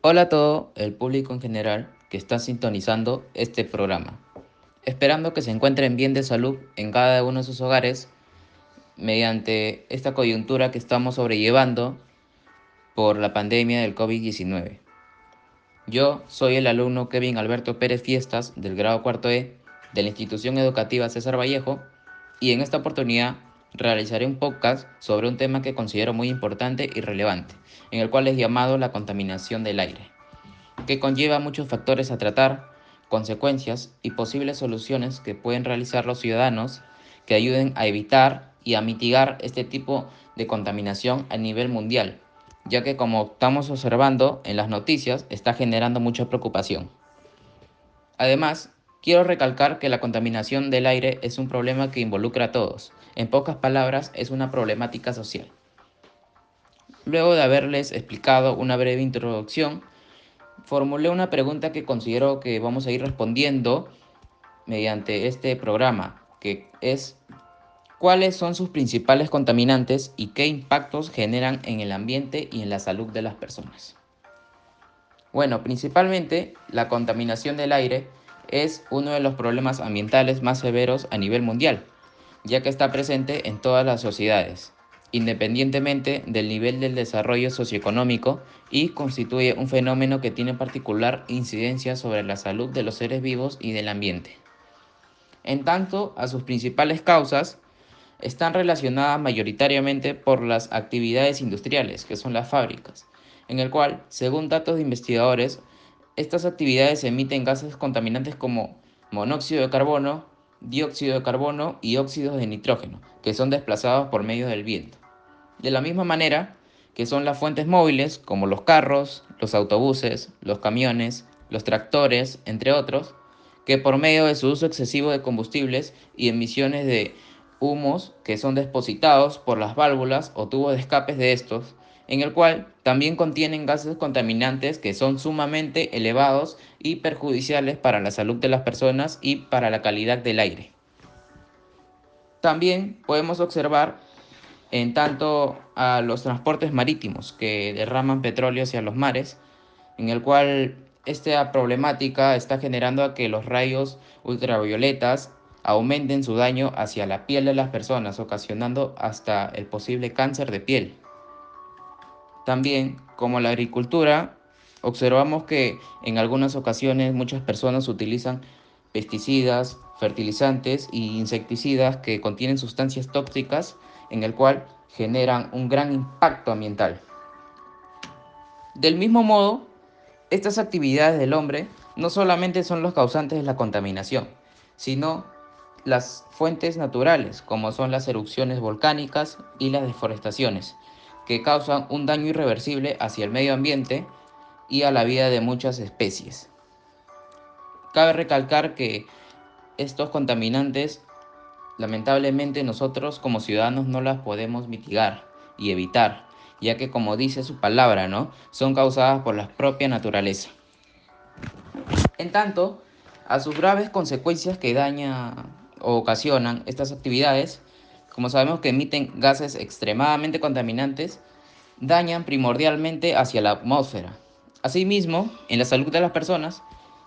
Hola a todo el público en general que está sintonizando este programa, esperando que se encuentren bien de salud en cada uno de sus hogares mediante esta coyuntura que estamos sobrellevando por la pandemia del COVID-19. Yo soy el alumno Kevin Alberto Pérez Fiestas del grado cuarto E de la institución educativa César Vallejo y en esta oportunidad realizaré un podcast sobre un tema que considero muy importante y relevante, en el cual es llamado la contaminación del aire, que conlleva muchos factores a tratar, consecuencias y posibles soluciones que pueden realizar los ciudadanos que ayuden a evitar y a mitigar este tipo de contaminación a nivel mundial, ya que como estamos observando en las noticias está generando mucha preocupación. Además, quiero recalcar que la contaminación del aire es un problema que involucra a todos, en pocas palabras, es una problemática social. Luego de haberles explicado una breve introducción, formulé una pregunta que considero que vamos a ir respondiendo mediante este programa, que es cuáles son sus principales contaminantes y qué impactos generan en el ambiente y en la salud de las personas. Bueno, principalmente la contaminación del aire es uno de los problemas ambientales más severos a nivel mundial ya que está presente en todas las sociedades, independientemente del nivel del desarrollo socioeconómico y constituye un fenómeno que tiene particular incidencia sobre la salud de los seres vivos y del ambiente. En tanto, a sus principales causas están relacionadas mayoritariamente por las actividades industriales, que son las fábricas, en el cual, según datos de investigadores, estas actividades emiten gases contaminantes como monóxido de carbono, dióxido de carbono y óxidos de nitrógeno, que son desplazados por medio del viento. De la misma manera que son las fuentes móviles, como los carros, los autobuses, los camiones, los tractores, entre otros, que por medio de su uso excesivo de combustibles y emisiones de humos que son depositados por las válvulas o tubos de escapes de estos, en el cual también contienen gases contaminantes que son sumamente elevados y perjudiciales para la salud de las personas y para la calidad del aire. También podemos observar en tanto a los transportes marítimos que derraman petróleo hacia los mares, en el cual esta problemática está generando a que los rayos ultravioletas aumenten su daño hacia la piel de las personas, ocasionando hasta el posible cáncer de piel. También, como la agricultura, observamos que en algunas ocasiones muchas personas utilizan pesticidas, fertilizantes e insecticidas que contienen sustancias tóxicas en el cual generan un gran impacto ambiental. Del mismo modo, estas actividades del hombre no solamente son los causantes de la contaminación, sino las fuentes naturales, como son las erupciones volcánicas y las deforestaciones, que causan un daño irreversible hacia el medio ambiente y a la vida de muchas especies. Cabe recalcar que estos contaminantes lamentablemente nosotros como ciudadanos no las podemos mitigar y evitar, ya que como dice su palabra, ¿no? Son causadas por la propia naturaleza. En tanto, a sus graves consecuencias que daña o ocasionan estas actividades, como sabemos que emiten gases extremadamente contaminantes, dañan primordialmente hacia la atmósfera. Asimismo, en la salud de las personas,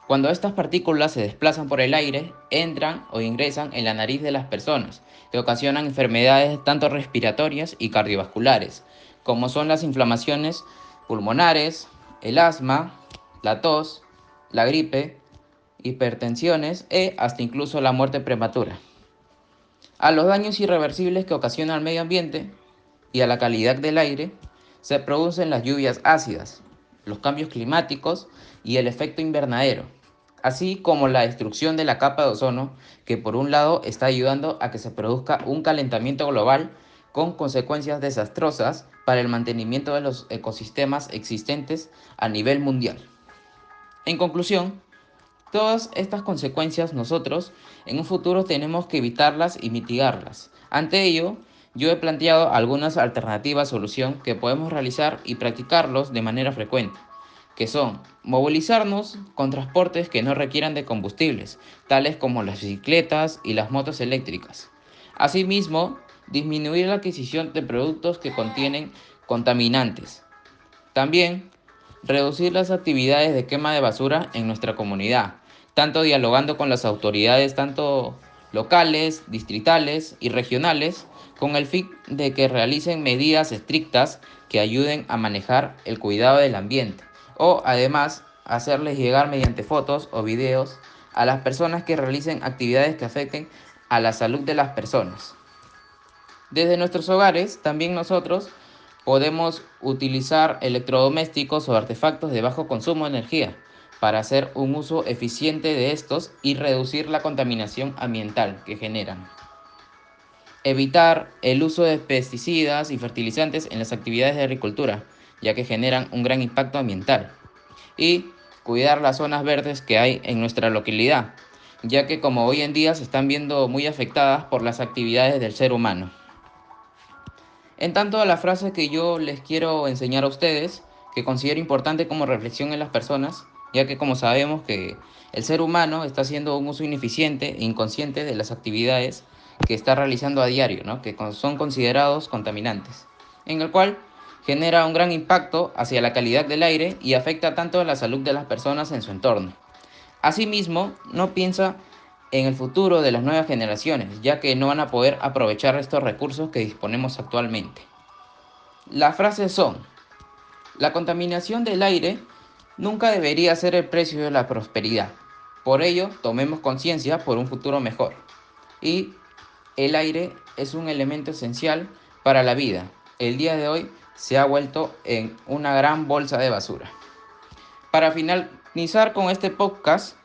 cuando estas partículas se desplazan por el aire, entran o ingresan en la nariz de las personas, que ocasionan enfermedades tanto respiratorias y cardiovasculares, como son las inflamaciones pulmonares, el asma, la tos, la gripe, hipertensiones e hasta incluso la muerte prematura a los daños irreversibles que ocasiona al medio ambiente y a la calidad del aire, se producen las lluvias ácidas, los cambios climáticos y el efecto invernadero, así como la destrucción de la capa de ozono, que por un lado está ayudando a que se produzca un calentamiento global con consecuencias desastrosas para el mantenimiento de los ecosistemas existentes a nivel mundial. En conclusión, Todas estas consecuencias nosotros en un futuro tenemos que evitarlas y mitigarlas. Ante ello, yo he planteado algunas alternativas solución que podemos realizar y practicarlos de manera frecuente, que son movilizarnos con transportes que no requieran de combustibles, tales como las bicicletas y las motos eléctricas. Asimismo, disminuir la adquisición de productos que contienen contaminantes. También reducir las actividades de quema de basura en nuestra comunidad, tanto dialogando con las autoridades, tanto locales, distritales y regionales, con el fin de que realicen medidas estrictas que ayuden a manejar el cuidado del ambiente, o además hacerles llegar mediante fotos o videos a las personas que realicen actividades que afecten a la salud de las personas. Desde nuestros hogares, también nosotros podemos utilizar electrodomésticos o artefactos de bajo consumo de energía para hacer un uso eficiente de estos y reducir la contaminación ambiental que generan. Evitar el uso de pesticidas y fertilizantes en las actividades de agricultura, ya que generan un gran impacto ambiental. Y cuidar las zonas verdes que hay en nuestra localidad, ya que como hoy en día se están viendo muy afectadas por las actividades del ser humano. En tanto, la frase que yo les quiero enseñar a ustedes, que considero importante como reflexión en las personas, ya que como sabemos que el ser humano está haciendo un uso ineficiente e inconsciente de las actividades que está realizando a diario, ¿no? que son considerados contaminantes, en el cual genera un gran impacto hacia la calidad del aire y afecta tanto a la salud de las personas en su entorno. Asimismo, no piensa en el futuro de las nuevas generaciones, ya que no van a poder aprovechar estos recursos que disponemos actualmente. Las frases son, la contaminación del aire nunca debería ser el precio de la prosperidad. Por ello, tomemos conciencia por un futuro mejor. Y el aire es un elemento esencial para la vida. El día de hoy se ha vuelto en una gran bolsa de basura. Para finalizar con este podcast,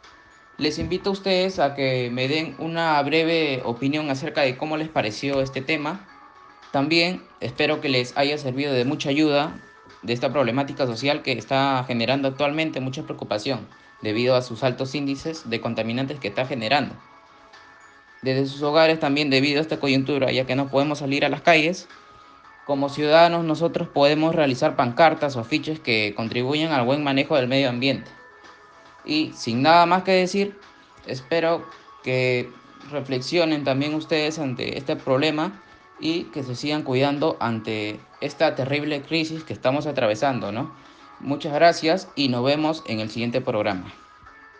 les invito a ustedes a que me den una breve opinión acerca de cómo les pareció este tema. También espero que les haya servido de mucha ayuda de esta problemática social que está generando actualmente mucha preocupación debido a sus altos índices de contaminantes que está generando. Desde sus hogares también debido a esta coyuntura, ya que no podemos salir a las calles, como ciudadanos nosotros podemos realizar pancartas o afiches que contribuyan al buen manejo del medio ambiente. Y sin nada más que decir, espero que reflexionen también ustedes ante este problema y que se sigan cuidando ante esta terrible crisis que estamos atravesando, ¿no? Muchas gracias y nos vemos en el siguiente programa.